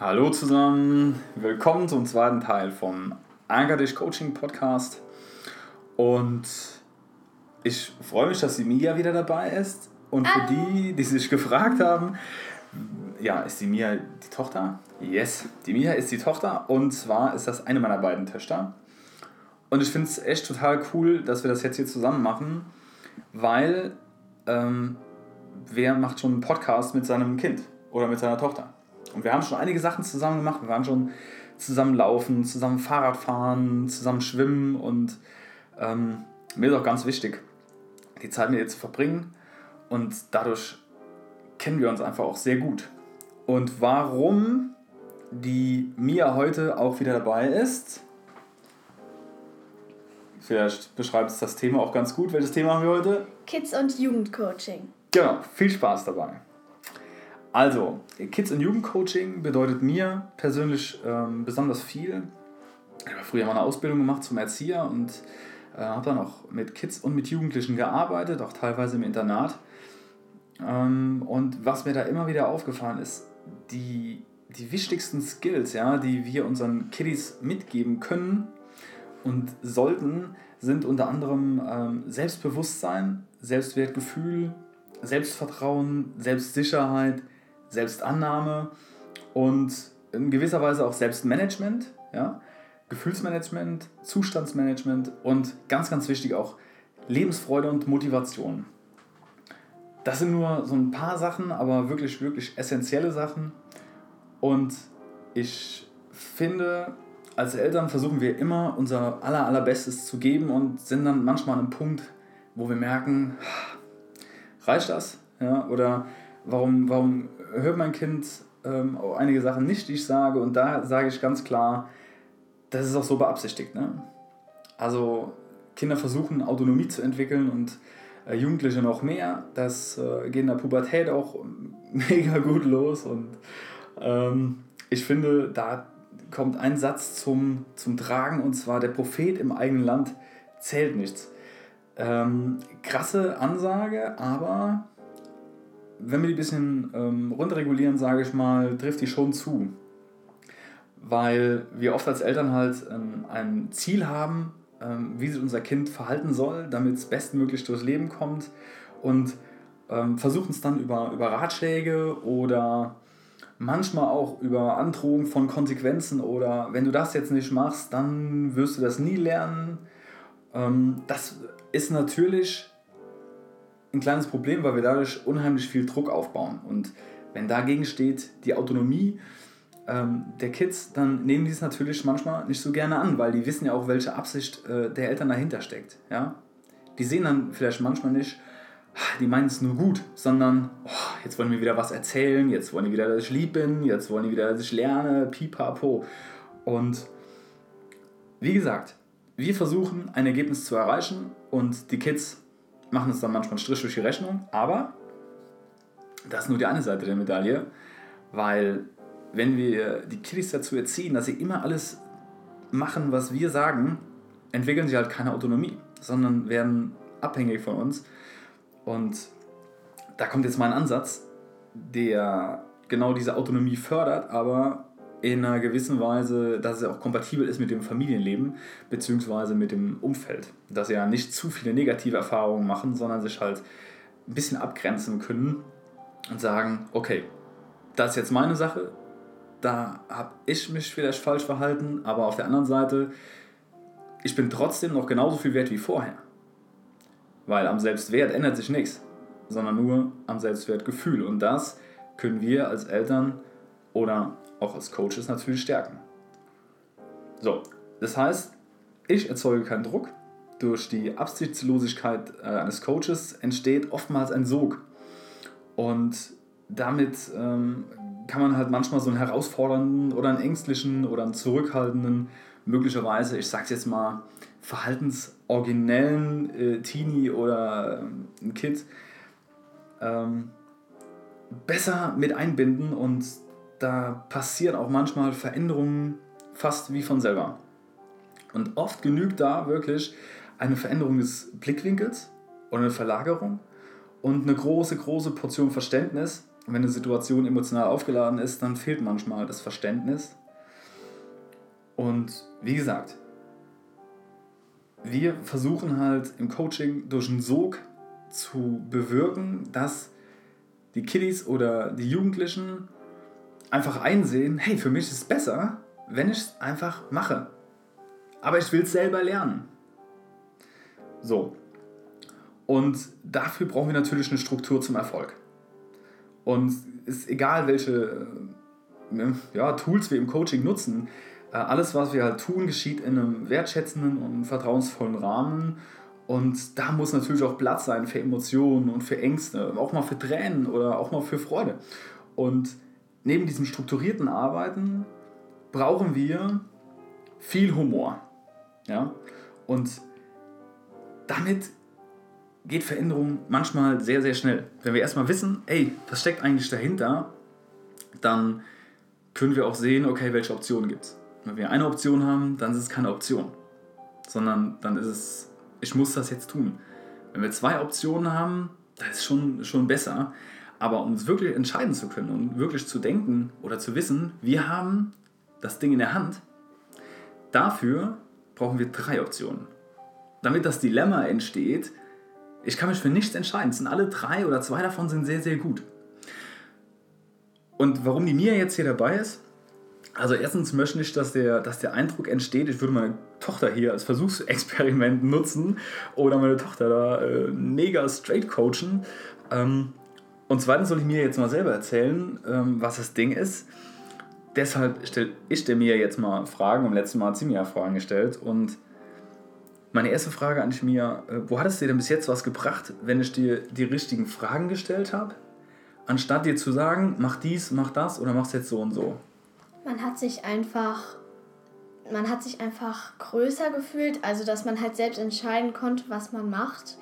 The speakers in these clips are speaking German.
Hallo zusammen, willkommen zum zweiten Teil vom Anker dich Coaching Podcast. Und ich freue mich, dass die Mia wieder dabei ist. Und für die, die sich gefragt haben, ja, ist die Mia die Tochter? Yes, die Mia ist die Tochter und zwar ist das eine meiner beiden Töchter. Und ich finde es echt total cool, dass wir das jetzt hier zusammen machen, weil ähm, wer macht schon einen Podcast mit seinem Kind oder mit seiner Tochter? Und wir haben schon einige Sachen zusammen gemacht. Wir waren schon zusammen laufen, zusammen Fahrrad fahren, zusammen schwimmen und ähm, mir ist auch ganz wichtig, die Zeit mit ihr zu verbringen. Und dadurch kennen wir uns einfach auch sehr gut. Und warum die Mia heute auch wieder dabei ist, vielleicht beschreibt es das Thema auch ganz gut. Welches Thema haben wir heute? Kids- und Jugendcoaching. Genau, viel Spaß dabei. Also, Kids- und Jugendcoaching bedeutet mir persönlich ähm, besonders viel. Ich habe früher mal eine Ausbildung gemacht zum Erzieher und äh, habe dann auch mit Kids und mit Jugendlichen gearbeitet, auch teilweise im Internat. Ähm, und was mir da immer wieder aufgefallen ist, die, die wichtigsten Skills, ja, die wir unseren Kiddies mitgeben können und sollten, sind unter anderem ähm, Selbstbewusstsein, Selbstwertgefühl, Selbstvertrauen, Selbstsicherheit, Selbstannahme und in gewisser Weise auch Selbstmanagement, ja, Gefühlsmanagement, Zustandsmanagement und ganz, ganz wichtig auch Lebensfreude und Motivation. Das sind nur so ein paar Sachen, aber wirklich, wirklich essentielle Sachen. Und ich finde, als Eltern versuchen wir immer unser aller, allerbestes zu geben und sind dann manchmal an einem Punkt, wo wir merken, reicht das? Ja, oder warum, warum hört mein Kind ähm, auch einige Sachen nicht, die ich sage? Und da sage ich ganz klar, das ist auch so beabsichtigt. Ne? Also Kinder versuchen Autonomie zu entwickeln und äh, Jugendliche noch mehr. Das äh, geht in der Pubertät auch mega gut los. Und ähm, ich finde, da kommt ein Satz zum, zum Tragen und zwar der Prophet im eigenen Land zählt nichts. Ähm, krasse Ansage, aber wenn wir die ein bisschen ähm, runterregulieren, sage ich mal, trifft die schon zu. Weil wir oft als Eltern halt ähm, ein Ziel haben, ähm, wie sich unser Kind verhalten soll, damit es bestmöglich durchs Leben kommt und ähm, versuchen es dann über, über Ratschläge oder manchmal auch über Androhung von Konsequenzen oder wenn du das jetzt nicht machst, dann wirst du das nie lernen. Ähm, das ist natürlich ein kleines Problem, weil wir dadurch unheimlich viel Druck aufbauen. Und wenn dagegen steht die Autonomie ähm, der Kids, dann nehmen die es natürlich manchmal nicht so gerne an, weil die wissen ja auch, welche Absicht äh, der Eltern dahinter steckt. Ja? Die sehen dann vielleicht manchmal nicht, die meinen es nur gut, sondern oh, jetzt wollen wir wieder was erzählen, jetzt wollen die wieder, dass ich lieb bin, jetzt wollen die wieder, dass ich lerne, pipapo. Und wie gesagt, wir versuchen ein Ergebnis zu erreichen und die Kids machen es dann manchmal einen Strich durch die Rechnung, aber das ist nur die eine Seite der Medaille, weil wenn wir die Kiddies dazu erziehen, dass sie immer alles machen, was wir sagen, entwickeln sie halt keine Autonomie, sondern werden abhängig von uns. Und da kommt jetzt mein Ansatz, der genau diese Autonomie fördert, aber in einer gewissen Weise, dass es auch kompatibel ist mit dem Familienleben bzw. mit dem Umfeld. Dass sie ja nicht zu viele negative Erfahrungen machen, sondern sich halt ein bisschen abgrenzen können und sagen, okay, das ist jetzt meine Sache, da habe ich mich vielleicht falsch verhalten, aber auf der anderen Seite, ich bin trotzdem noch genauso viel wert wie vorher. Weil am Selbstwert ändert sich nichts, sondern nur am Selbstwertgefühl. Und das können wir als Eltern oder auch als Coaches natürlich stärken. So, das heißt, ich erzeuge keinen Druck. Durch die Absichtslosigkeit äh, eines Coaches entsteht oftmals ein Sog. Und damit ähm, kann man halt manchmal so einen herausfordernden oder einen ängstlichen oder einen zurückhaltenden, möglicherweise, ich sag's jetzt mal, verhaltensoriginellen äh, Teenie oder äh, ein Kind ähm, besser mit einbinden und da passieren auch manchmal Veränderungen fast wie von selber. Und oft genügt da wirklich eine Veränderung des Blickwinkels oder eine Verlagerung und eine große, große Portion Verständnis wenn eine Situation emotional aufgeladen ist, dann fehlt manchmal das Verständnis. Und wie gesagt, wir versuchen halt im Coaching durch einen Sog zu bewirken, dass die Kiddies oder die Jugendlichen einfach einsehen, hey, für mich ist es besser, wenn ich es einfach mache. Aber ich will es selber lernen. So. Und dafür brauchen wir natürlich eine Struktur zum Erfolg. Und es ist egal, welche äh, ja, Tools wir im Coaching nutzen, äh, alles, was wir halt tun, geschieht in einem wertschätzenden und vertrauensvollen Rahmen. Und da muss natürlich auch Platz sein für Emotionen und für Ängste, auch mal für Tränen oder auch mal für Freude. Und neben diesem strukturierten Arbeiten brauchen wir viel Humor. Ja? Und damit geht Veränderung manchmal sehr, sehr schnell. Wenn wir erstmal wissen, ey, was steckt eigentlich dahinter, dann können wir auch sehen, okay, welche Optionen gibt es. Wenn wir eine Option haben, dann ist es keine Option, sondern dann ist es, ich muss das jetzt tun. Wenn wir zwei Optionen haben, das ist schon, schon besser. Aber um es wirklich entscheiden zu können und wirklich zu denken oder zu wissen, wir haben das Ding in der Hand, dafür brauchen wir drei Optionen. Damit das Dilemma entsteht, ich kann mich für nichts entscheiden. Es sind alle drei oder zwei davon sind sehr, sehr gut. Und warum die Mia jetzt hier dabei ist, also erstens möchte ich, dass der, dass der Eindruck entsteht, ich würde meine Tochter hier als Versuchsexperiment nutzen oder meine Tochter da äh, mega straight coachen. Ähm, und zweitens soll ich mir jetzt mal selber erzählen, ähm, was das Ding ist. Deshalb stelle ich dir mir jetzt mal Fragen. Am letzten Mal hat sie mir ja Fragen gestellt. Und meine erste Frage an dich, Mia, äh, wo hat es dir denn bis jetzt was gebracht, wenn ich dir die richtigen Fragen gestellt habe? Anstatt dir zu sagen, mach dies, mach das oder mach's jetzt so und so. Man hat sich einfach, man hat sich einfach größer gefühlt, also dass man halt selbst entscheiden konnte, was man macht.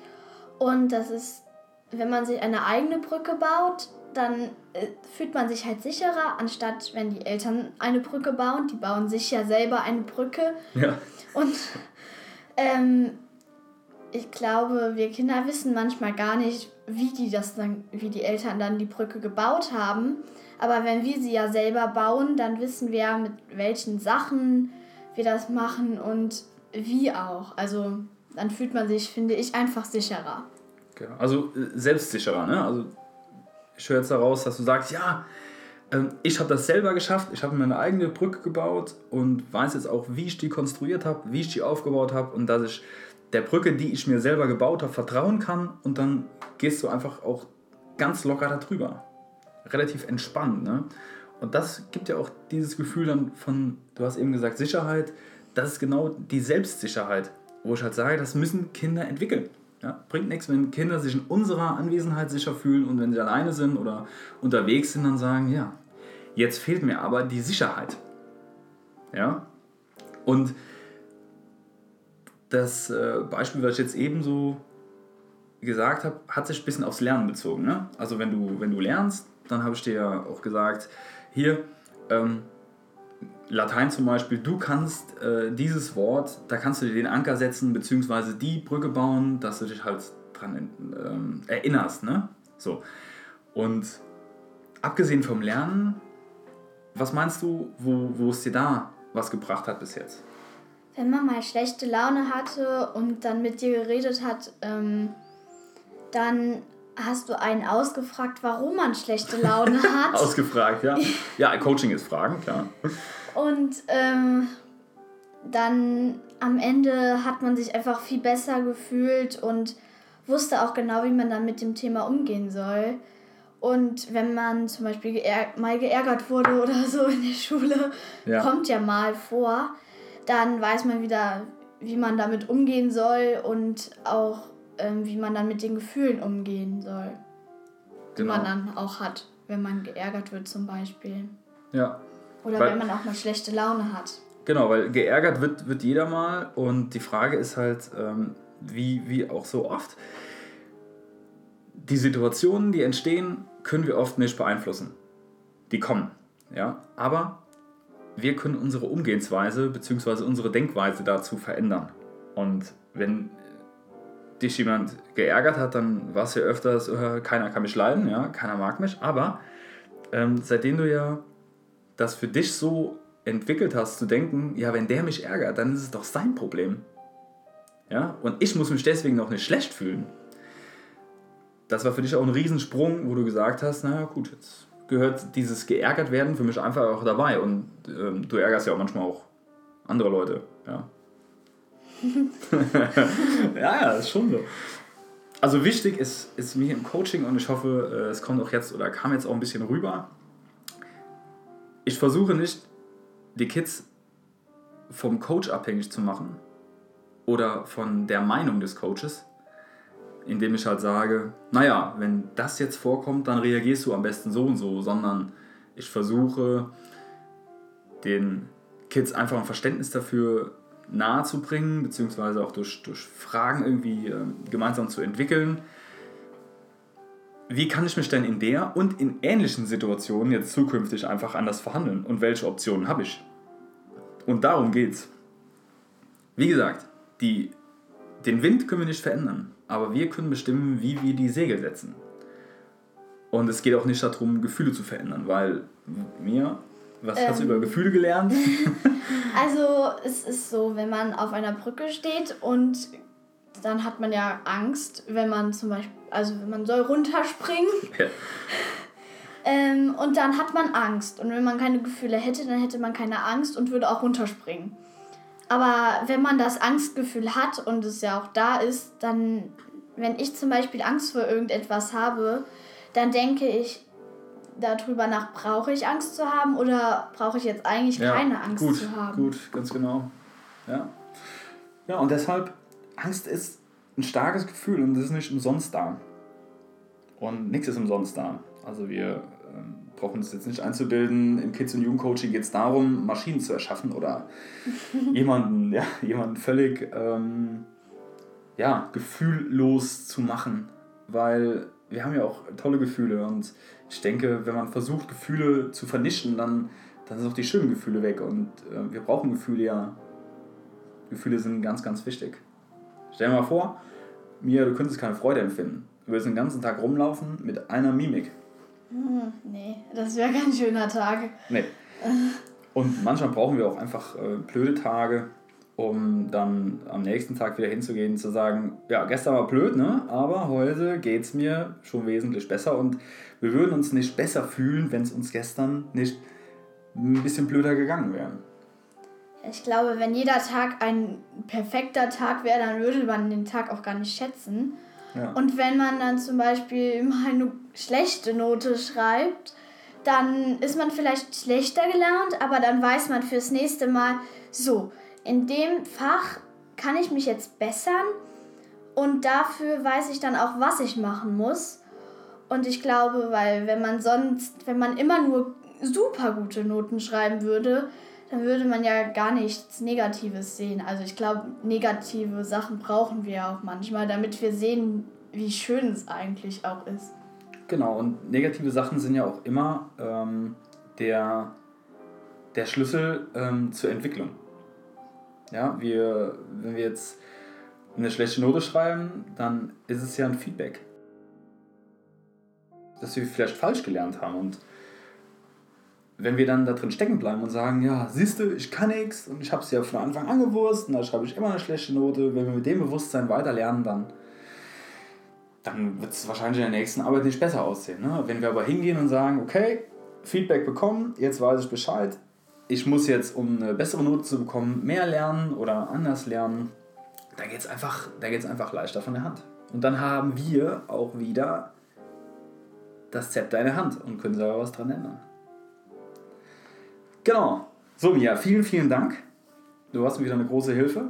Und das ist, wenn man sich eine eigene Brücke baut, dann äh, fühlt man sich halt sicherer, anstatt wenn die Eltern eine Brücke bauen. Die bauen sich ja selber eine Brücke. Ja. Und ähm, ich glaube, wir Kinder wissen manchmal gar nicht, wie die das dann, wie die Eltern dann die Brücke gebaut haben. Aber wenn wir sie ja selber bauen, dann wissen wir, mit welchen Sachen wir das machen und wie auch. Also dann fühlt man sich, finde ich, einfach sicherer. Genau. Also äh, selbstsicherer, ne? Also ich höre jetzt daraus, dass du sagst, ja, ähm, ich habe das selber geschafft, ich habe mir eine eigene Brücke gebaut und weiß jetzt auch, wie ich die konstruiert habe, wie ich die aufgebaut habe und dass ich der Brücke, die ich mir selber gebaut habe, vertrauen kann und dann gehst du einfach auch ganz locker darüber. Relativ entspannt. Ne? Und das gibt ja auch dieses Gefühl dann von, du hast eben gesagt, Sicherheit. Das ist genau die Selbstsicherheit, wo ich halt sage, das müssen Kinder entwickeln. Ja, bringt nichts, wenn Kinder sich in unserer Anwesenheit sicher fühlen und wenn sie alleine sind oder unterwegs sind, dann sagen, ja, jetzt fehlt mir aber die Sicherheit. Ja? Und das äh, Beispiel, was ich jetzt eben so gesagt habe, hat sich ein bisschen aufs Lernen bezogen. Ne? Also wenn du, wenn du lernst, dann habe ich dir ja auch gesagt, hier, ähm, Latein zum Beispiel, du kannst äh, dieses Wort, da kannst du dir den Anker setzen, beziehungsweise die Brücke bauen, dass du dich halt dran ähm, erinnerst. Ne? So. Und abgesehen vom Lernen, was meinst du, wo, wo es dir da was gebracht hat bis jetzt? Wenn man mal schlechte Laune hatte und dann mit dir geredet hat, ähm, dann hast du einen ausgefragt, warum man schlechte Laune hat. ausgefragt, ja. Ja, Coaching ist Fragen, klar. Und ähm, dann am Ende hat man sich einfach viel besser gefühlt und wusste auch genau, wie man dann mit dem Thema umgehen soll. Und wenn man zum Beispiel geärg mal geärgert wurde oder so in der Schule, ja. kommt ja mal vor, dann weiß man wieder, wie man damit umgehen soll und auch ähm, wie man dann mit den Gefühlen umgehen soll. Die man genau. dann auch hat, wenn man geärgert wird zum Beispiel. Ja, oder weil, wenn man auch mal schlechte Laune hat. Genau, weil geärgert wird, wird jeder mal und die Frage ist halt, ähm, wie, wie auch so oft, die Situationen, die entstehen, können wir oft nicht beeinflussen. Die kommen, ja, aber wir können unsere Umgehensweise bzw. unsere Denkweise dazu verändern. Und wenn dich jemand geärgert hat, dann war es ja öfters, äh, keiner kann mich leiden, ja, keiner mag mich, aber ähm, seitdem du ja das für dich so entwickelt hast, zu denken, ja, wenn der mich ärgert, dann ist es doch sein Problem. Ja, und ich muss mich deswegen noch nicht schlecht fühlen. Das war für dich auch ein Riesensprung, wo du gesagt hast, naja gut, jetzt gehört dieses geärgert werden für mich einfach auch dabei. Und ähm, du ärgerst ja auch manchmal auch andere Leute. Ja, ja, ja, ist schon so. Also wichtig ist, ist mir im Coaching und ich hoffe, äh, es kommt auch jetzt oder kam jetzt auch ein bisschen rüber. Ich versuche nicht, die Kids vom Coach abhängig zu machen oder von der Meinung des Coaches, indem ich halt sage, naja, wenn das jetzt vorkommt, dann reagierst du am besten so und so, sondern ich versuche den Kids einfach ein Verständnis dafür nahe zu bringen, beziehungsweise auch durch, durch Fragen irgendwie äh, gemeinsam zu entwickeln. Wie kann ich mich denn in der und in ähnlichen Situationen jetzt zukünftig einfach anders verhandeln und welche Optionen habe ich? Und darum geht's. Wie gesagt, die, den Wind können wir nicht verändern, aber wir können bestimmen, wie wir die Segel setzen. Und es geht auch nicht darum, Gefühle zu verändern, weil mir was ähm, hast du über ähm. Gefühle gelernt? also es ist so, wenn man auf einer Brücke steht und dann hat man ja Angst, wenn man zum Beispiel, also wenn man soll runterspringen. Ja. Ähm, und dann hat man Angst. Und wenn man keine Gefühle hätte, dann hätte man keine Angst und würde auch runterspringen. Aber wenn man das Angstgefühl hat und es ja auch da ist, dann, wenn ich zum Beispiel Angst vor irgendetwas habe, dann denke ich, darüber nach, brauche ich Angst zu haben oder brauche ich jetzt eigentlich ja, keine Angst gut, zu haben? Gut, ganz genau. Ja. Ja, und deshalb, Angst ist ein starkes Gefühl und das ist nicht umsonst da. Und nichts ist umsonst da. Also wir ähm, brauchen uns jetzt nicht einzubilden, im Kids- und Jugendcoaching geht es darum, Maschinen zu erschaffen oder jemanden, ja, jemanden völlig ähm, ja, gefühllos zu machen. Weil wir haben ja auch tolle Gefühle und ich denke, wenn man versucht, Gefühle zu vernichten, dann, dann sind auch die schönen Gefühle weg. Und äh, wir brauchen Gefühle ja. Gefühle sind ganz, ganz wichtig. Stell dir mal vor, Mia, du könntest keine Freude empfinden. Du würdest den ganzen Tag rumlaufen mit einer Mimik. Hm, nee, das wäre kein schöner Tag. Nee. Und manchmal brauchen wir auch einfach äh, blöde Tage, um dann am nächsten Tag wieder hinzugehen und zu sagen, ja, gestern war blöd, ne? aber heute geht es mir schon wesentlich besser und wir würden uns nicht besser fühlen, wenn es uns gestern nicht ein bisschen blöder gegangen wäre. Ich glaube, wenn jeder Tag ein perfekter Tag wäre, dann würde man den Tag auch gar nicht schätzen. Ja. Und wenn man dann zum Beispiel mal eine schlechte Note schreibt, dann ist man vielleicht schlechter gelernt, aber dann weiß man fürs nächste Mal, so, in dem Fach kann ich mich jetzt bessern und dafür weiß ich dann auch, was ich machen muss. Und ich glaube, weil wenn man sonst, wenn man immer nur super gute Noten schreiben würde, dann würde man ja gar nichts Negatives sehen. Also ich glaube, negative Sachen brauchen wir auch manchmal, damit wir sehen, wie schön es eigentlich auch ist. Genau, und negative Sachen sind ja auch immer ähm, der, der Schlüssel ähm, zur Entwicklung. Ja, wir, wenn wir jetzt eine schlechte Note schreiben, dann ist es ja ein Feedback dass wir vielleicht falsch gelernt haben. Und wenn wir dann da drin stecken bleiben und sagen, ja, siehst du, ich kann nichts und ich habe es ja von Anfang an gewusst und da schreibe ich immer eine schlechte Note, wenn wir mit dem Bewusstsein weiter lernen, dann, dann wird es wahrscheinlich in der nächsten Arbeit nicht besser aussehen. Ne? Wenn wir aber hingehen und sagen, okay, Feedback bekommen, jetzt weiß ich Bescheid, ich muss jetzt, um eine bessere Note zu bekommen, mehr lernen oder anders lernen, da geht es einfach, einfach leichter von der Hand. Und dann haben wir auch wieder das Zepter in der Hand und können selber was dran ändern. Genau. So, Mia, vielen, vielen Dank. Du warst mir wieder eine große Hilfe.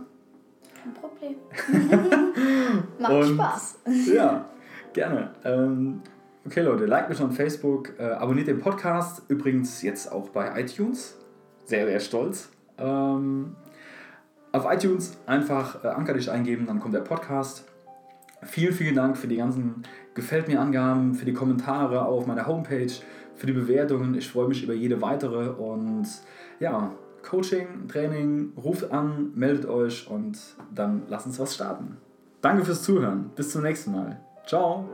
Kein Problem. Macht und, Spaß. ja, gerne. Ähm, okay, Leute, like mich auf Facebook, äh, abonniert den Podcast. Übrigens jetzt auch bei iTunes. Sehr, sehr stolz. Ähm, auf iTunes einfach äh, Anker dich eingeben, dann kommt der Podcast. Vielen, vielen Dank für die ganzen Gefällt mir Angaben, für die Kommentare auf meiner Homepage, für die Bewertungen. Ich freue mich über jede weitere und ja, Coaching, Training, ruft an, meldet euch und dann lasst uns was starten. Danke fürs Zuhören. Bis zum nächsten Mal. Ciao.